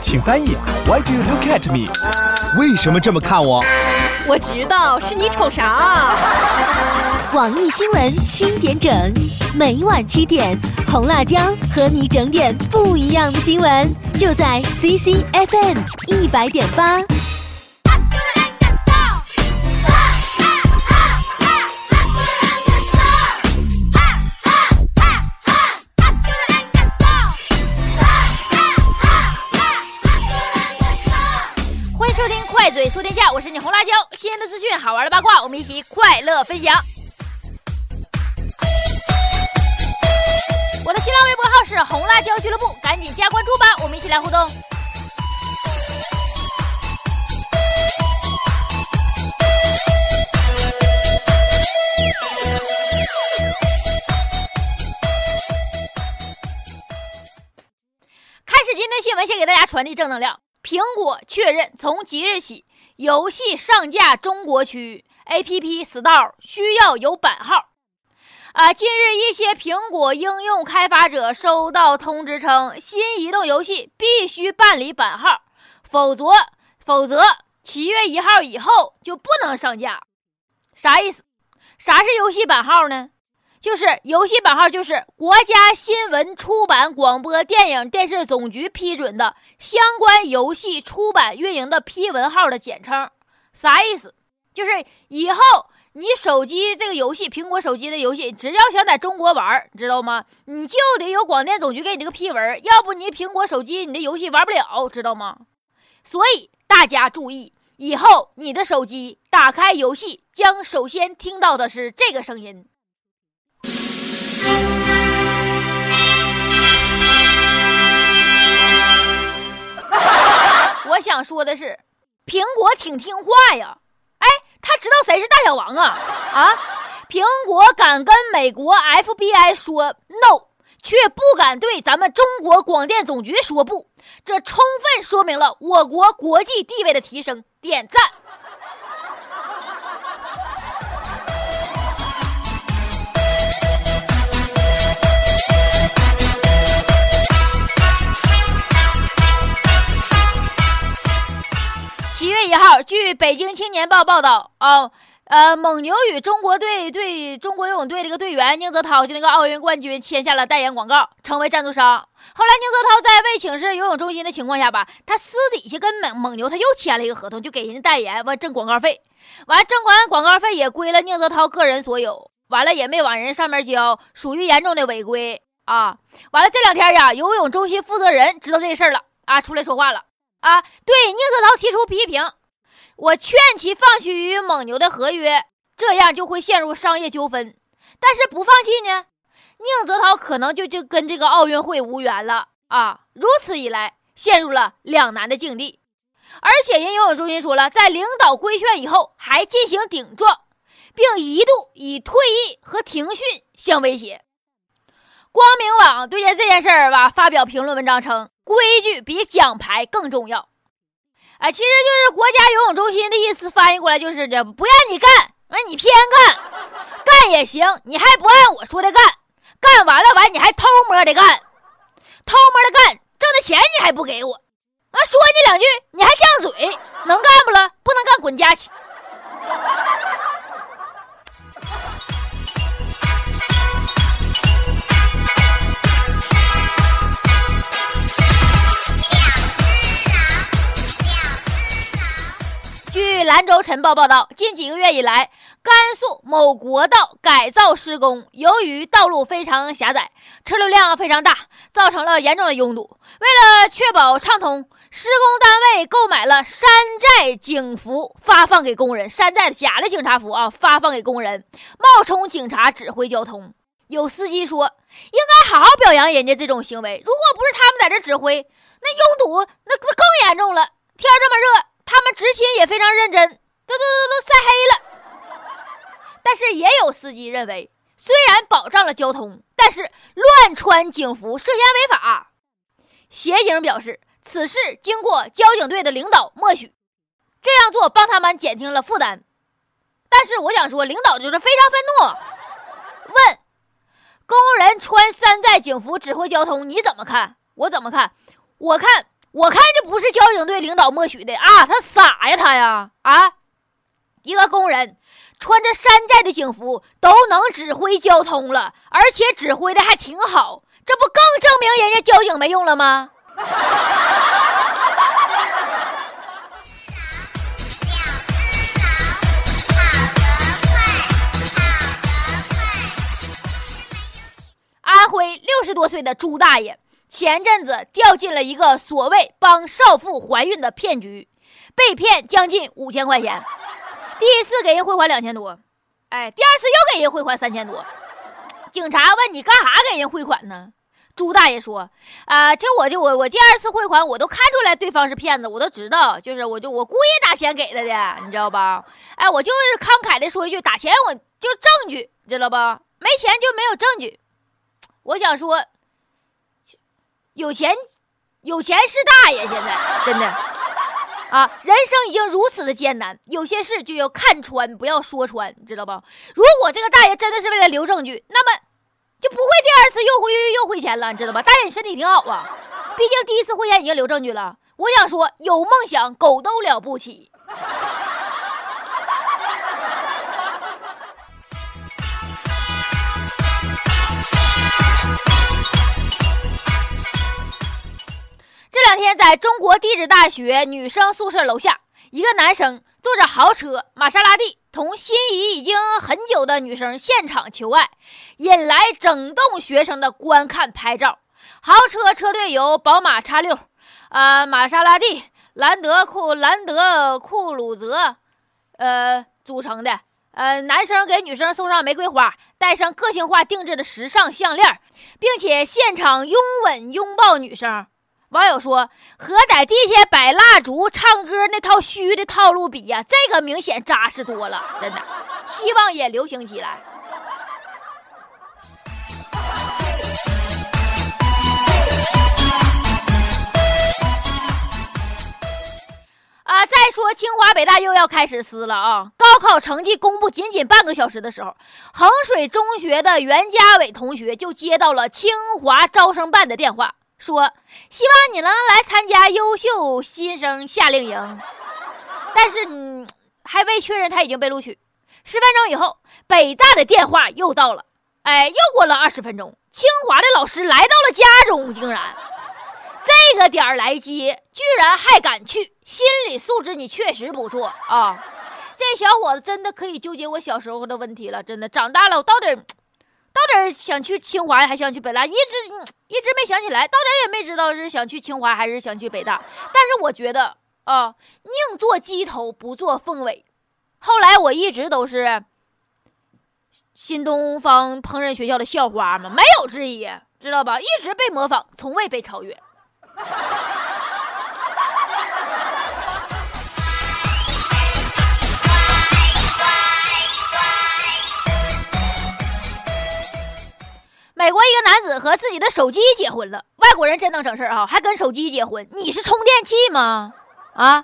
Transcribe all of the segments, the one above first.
请翻译。Why do you look at me？为什么这么看我？我知道是你瞅啥。网易新闻七点整，每晚七点，红辣椒和你整点不一样的新闻，就在 CCFM 一百点八。快嘴说天下》，我是你红辣椒，新鲜的资讯，好玩的八卦，我们一起快乐分享。我的新浪微博号是红辣椒俱乐部，赶紧加关注吧，我们一起来互动。开始今天新闻，先给大家传递正能量。苹果确认，从即日起，游戏上架中国区，APP Store 需要有版号。啊，近日一些苹果应用开发者收到通知称，新移动游戏必须办理版号，否则否则七月一号以后就不能上架。啥意思？啥是游戏版号呢？就是游戏版号，就是国家新闻出版广播电影电视总局批准的相关游戏出版运营的批文号的简称。啥意思？就是以后你手机这个游戏，苹果手机的游戏，只要想在中国玩，知道吗？你就得有广电总局给你这个批文，要不你苹果手机你的游戏玩不了，知道吗？所以大家注意，以后你的手机打开游戏，将首先听到的是这个声音。我想说的是，苹果挺听话呀。哎，他知道谁是大小王啊？啊，苹果敢跟美国 FBI 说 no，却不敢对咱们中国广电总局说不，这充分说明了我国国际地位的提升，点赞。七月一号，据北京青年报报道，啊，呃，蒙牛与中国队对中国游泳队这个队员宁泽涛就那个奥运冠军签下了代言广告，成为赞助商。后来宁泽涛在未请示游泳中心的情况下吧，他私底下跟蒙蒙牛他又签了一个合同，就给人家代言，完挣广告费，完挣完广告费也归了宁泽涛个人所有，完了也没往人上面交，属于严重的违规啊。完了这两天呀，游泳中心负责人知道这事儿了啊，出来说话了。啊，对宁泽涛提出批评，我劝其放弃与蒙牛的合约，这样就会陷入商业纠纷。但是不放弃呢，宁泽涛可能就就跟这个奥运会无缘了啊！如此一来，陷入了两难的境地。而且人游泳中心说了，在领导规劝以后，还进行顶撞，并一度以退役和停训相威胁。光明网对待这件事儿吧发表评论文章称。规矩比奖牌更重要，啊，其实就是国家游泳中心的意思，翻译过来就是这不让你干，完你偏干，干也行，你还不按我说的干，干完了完你还偷摸的干，偷摸的干，挣的钱你还不给我，啊，说你两句你还犟嘴，能干不了？不能干滚家去。兰州晨报报道，近几个月以来，甘肃某国道改造施工，由于道路非常狭窄，车流量非常大，造成了严重的拥堵。为了确保畅通，施工单位购买了山寨警服，发放给工人。山寨假的警察服啊，发放给工人，冒充警察指挥交通。有司机说，应该好好表扬人家这种行为。如果不是他们在这指挥，那拥堵那那更严重了。天这么热。他们执勤也非常认真，都都都都晒黑了。但是也有司机认为，虽然保障了交通，但是乱穿警服涉嫌违法。协警表示，此事经过交警队的领导默许，这样做帮他们减轻了负担。但是我想说，领导就是非常愤怒，问工人穿山寨警服指挥交通，你怎么看？我怎么看？我看。我看这不是交警队领导默许的啊，他傻呀他呀啊！一个工人穿着山寨的警服都能指挥交通了，而且指挥的还挺好，这不更证明人家交警没用了吗？安徽六十多岁的朱大爷前阵子掉进了一个所谓帮少妇怀孕的骗局，被骗将近五千块钱。第一次给人汇款两千多，哎，第二次又给人汇款三千多。警察问你干啥给人汇款呢？朱大爷说：“啊，这我就我我第二次汇款，我都看出来对方是骗子，我都知道，就是我就我故意打钱给他的，你知道吧？哎，我就是慷慨的说一句，打钱我就证据，知道吧？没钱就没有证据。我想说，有钱有钱是大爷，现在真的啊，人生已经如此的艰难，有些事就要看穿，不要说穿，知道吧？如果这个大爷真的是为了留证据，那么。”就不会第二次又汇又汇钱了，你知道吧？大爷，你身体挺好啊，毕竟第一次汇钱已经留证据了。我想说，有梦想狗都了不起。两天，在中国地质大学女生宿舍楼下，一个男生坐着豪车玛莎拉蒂。同心仪已经很久的女生现场求爱，引来整栋学生的观看拍照。豪车车队由宝马叉六、啊玛莎拉蒂、兰德库兰德库鲁泽，呃组成的。呃，男生给女生送上玫瑰花，戴上个性化定制的时尚项链，并且现场拥吻拥抱女生。网友说：“和在地下摆蜡烛、唱歌那套虚的套路比呀，这个明显扎实多了，真的。希望也流行起来。”啊，再说清华北大又要开始撕了啊！高考成绩公布仅仅半个小时的时候，衡水中学的袁家伟同学就接到了清华招生办的电话。说希望你能来参加优秀新生夏令营，但是你还未确认他已经被录取。十分钟以后，北大的电话又到了，哎，又过了二十分钟，清华的老师来到了家中，竟然这个点儿来接，居然还敢去，心理素质你确实不错啊！这小伙子真的可以纠结我小时候的问题了，真的长大了我到底。到底想去清华还想去北大，一直一直没想起来，到底也没知道是想去清华还是想去北大。但是我觉得啊，宁做鸡头不做凤尾。后来我一直都是新东方烹饪学校的校花嘛，没有之一，知道吧？一直被模仿，从未被超越。美国一个男子和自己的手机结婚了。外国人真能整事儿啊，还跟手机结婚？你是充电器吗？啊？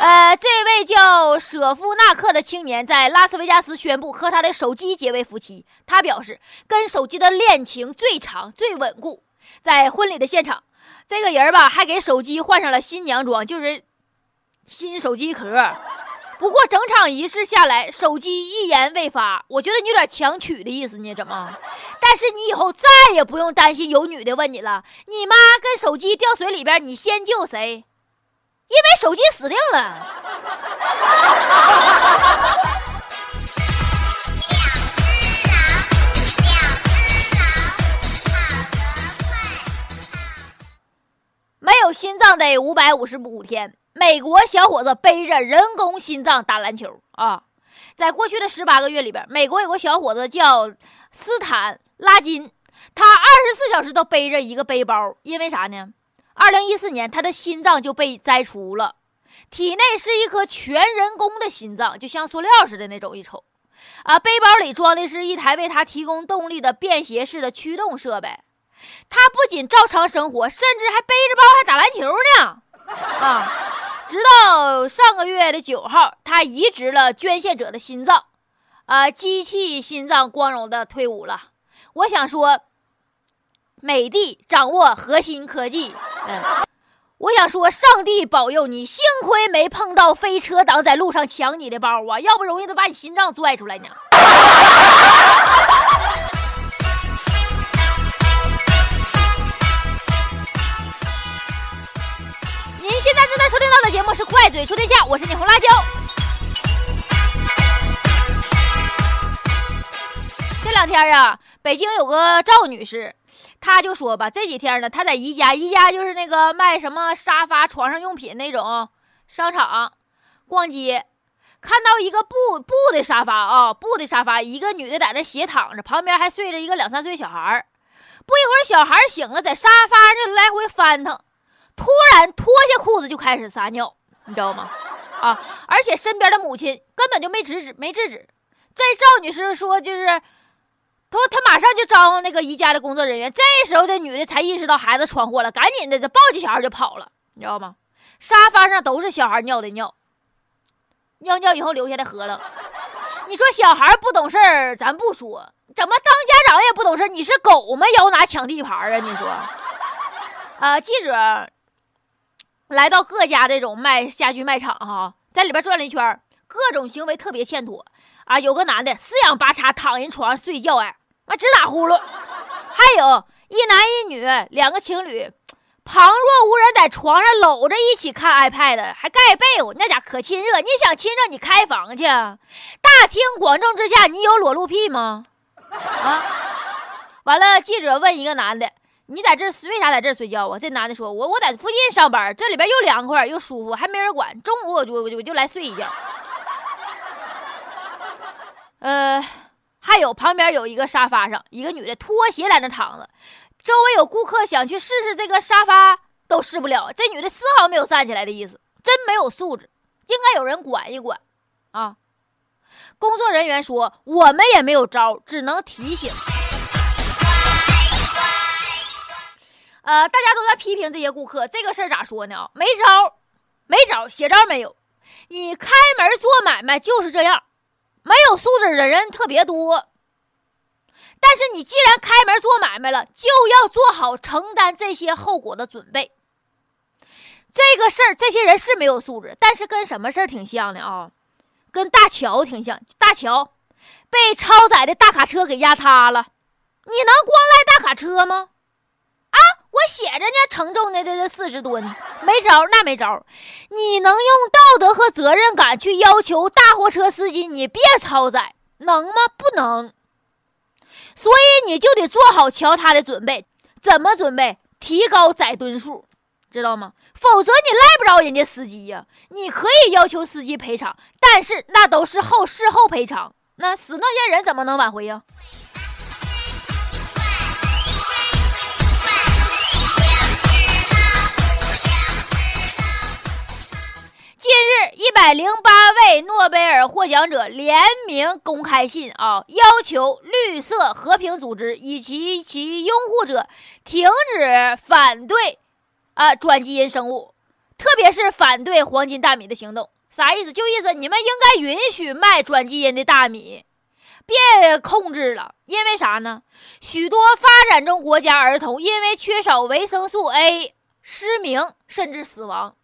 呃，这位叫舍夫纳克的青年在拉斯维加斯宣布和他的手机结为夫妻。他表示，跟手机的恋情最长、最稳固。在婚礼的现场，这个人吧还给手机换上了新娘装，就是新手机壳。不过整场仪式下来，手机一言未发。我觉得你有点强娶的意思呢，怎么？但是你以后再也不用担心有女的问你了。你妈跟手机掉水里边，你先救谁？因为手机死定了。两只狼，两只狼跑得快没有心脏得五百五十五天。美国小伙子背着人工心脏打篮球啊！在过去的十八个月里边，美国有个小伙子叫斯坦拉金，他二十四小时都背着一个背包，因为啥呢？二零一四年他的心脏就被摘除了，体内是一颗全人工的心脏，就像塑料似的那种。一瞅，啊，背包里装的是一台为他提供动力的便携式的驱动设备，他不仅照常生活，甚至还背着包还打篮球呢，啊！直到上个月的九号，他移植了捐献者的心脏，啊，机器心脏光荣的退伍了。我想说，美帝掌握核心科技，嗯，我想说，上帝保佑你，幸亏没碰到飞车党在路上抢你的包啊，要不容易都把你心脏拽出来呢。的节目是《快嘴说天下》，我是你红辣椒。这两天啊，北京有个赵女士。她就说吧，这几天呢，她在宜家，宜家就是那个卖什么沙发、床上用品那种商场，逛街，看到一个布布的沙发啊，布的沙发，一个女的在那斜躺着，旁边还睡着一个两三岁小孩儿。不一会儿，小孩醒了，在沙发上来回翻腾，突然脱下裤子就开始撒尿，你知道吗？啊，而且身边的母亲根本就没制止，没制止。这赵女士说，就是。她说他马上就招呼那个宜家的工作人员，这时候这女的才意识到孩子闯祸了，赶紧的就抱起小孩就跑了，你知道吗？沙发上都是小孩尿的尿，尿尿以后留下的喝了。你说小孩不懂事儿，咱不说，怎么当家长也不懂事？你是狗吗？咬哪抢地盘啊？你说？啊，记者来到各家这种卖家具卖场哈，在里边转了一圈，各种行为特别欠妥。啊，有个男的四仰八叉躺人床上睡觉，哎，啊直打呼噜；还有一男一女两个情侣，旁若无人在床上搂着一起看 iPad，还盖被窝，那家可亲热。你想亲热，你开房去。大庭广众之下，你有裸露癖吗？啊！完了，记者问一个男的：“你在这为啥在这睡觉啊？”这男的说：“我我在附近上班，这里边又凉快又舒服，还没人管。中午我就我就我就来睡一觉。”呃，还有旁边有一个沙发上，一个女的拖鞋在那躺着，周围有顾客想去试试这个沙发都试不了，这女的丝毫没有站起来的意思，真没有素质，应该有人管一管啊！工作人员说我们也没有招，只能提醒。呃，大家都在批评这些顾客，这个事儿咋说呢？没招，没招，写招没有，你开门做买卖就是这样。没有素质的人特别多，但是你既然开门做买卖了，就要做好承担这些后果的准备。这个事儿，这些人是没有素质，但是跟什么事儿挺像的啊？跟大桥挺像。大桥被超载的大卡车给压塌了，你能光赖大卡车吗？写着呢，承重的这这四十吨，没招，那没招。你能用道德和责任感去要求大货车司机你别超载，能吗？不能。所以你就得做好桥塌的准备。怎么准备？提高载吨数，知道吗？否则你赖不着人家司机呀。你可以要求司机赔偿，但是那都是后事后赔偿。那死那些人怎么能挽回呀？近日，一百零八位诺贝尔获奖者联名公开信啊，要求绿色和平组织以及其拥护者停止反对啊转基因生物，特别是反对黄金大米的行动。啥意思？就意思你们应该允许卖转基因的大米，别控制了。因为啥呢？许多发展中国家儿童因为缺少维生素 A 失明甚至死亡。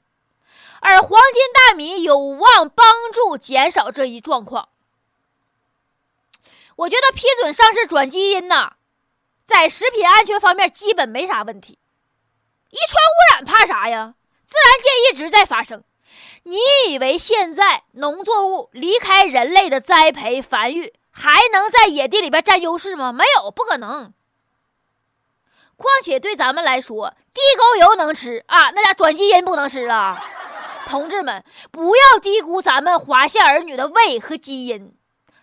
而黄金大米有望帮助减少这一状况。我觉得批准上市转基因呐，在食品安全方面基本没啥问题。遗传污染怕啥呀？自然界一直在发生。你以为现在农作物离开人类的栽培繁育，还能在野地里边占优势吗？没有，不可能。况且对咱们来说，地沟油能吃啊，那俩转基因不能吃了。同志们，不要低估咱们华夏儿女的胃和基因。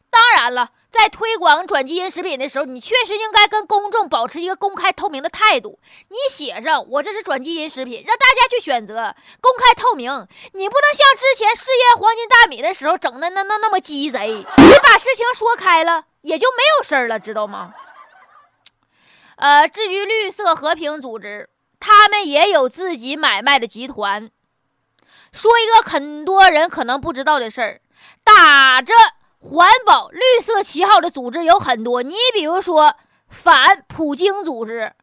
当然了，在推广转基因食品的时候，你确实应该跟公众保持一个公开透明的态度。你写上我这是转基因食品，让大家去选择，公开透明。你不能像之前试验黄金大米的时候整的那那那么鸡贼。你把事情说开了，也就没有事儿了，知道吗？呃，至于绿色和平组织，他们也有自己买卖的集团。说一个很多人可能不知道的事儿，打着环保绿色旗号的组织有很多。你比如说反普京组织，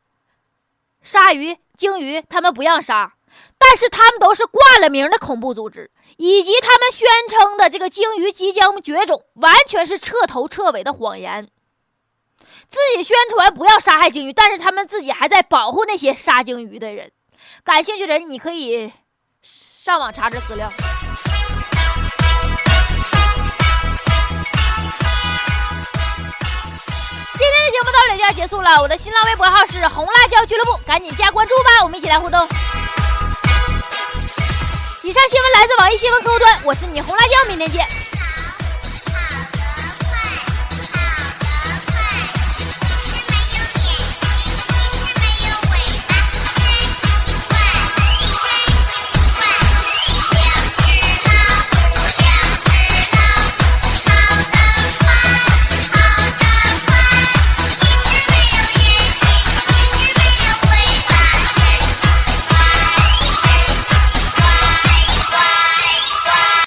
鲨鱼、鲸鱼他们不让杀，但是他们都是挂了名的恐怖组织，以及他们宣称的这个鲸鱼即将绝种，完全是彻头彻尾的谎言。自己宣传不要杀害鲸鱼，但是他们自己还在保护那些杀鲸鱼的人。感兴趣的人，你可以上网查查资料。今天的节目到这里就要结束了，我的新浪微博号是红辣椒俱乐部，赶紧加关注吧，我们一起来互动。以上新闻来自网易新闻客户端，我是你红辣椒，明天见。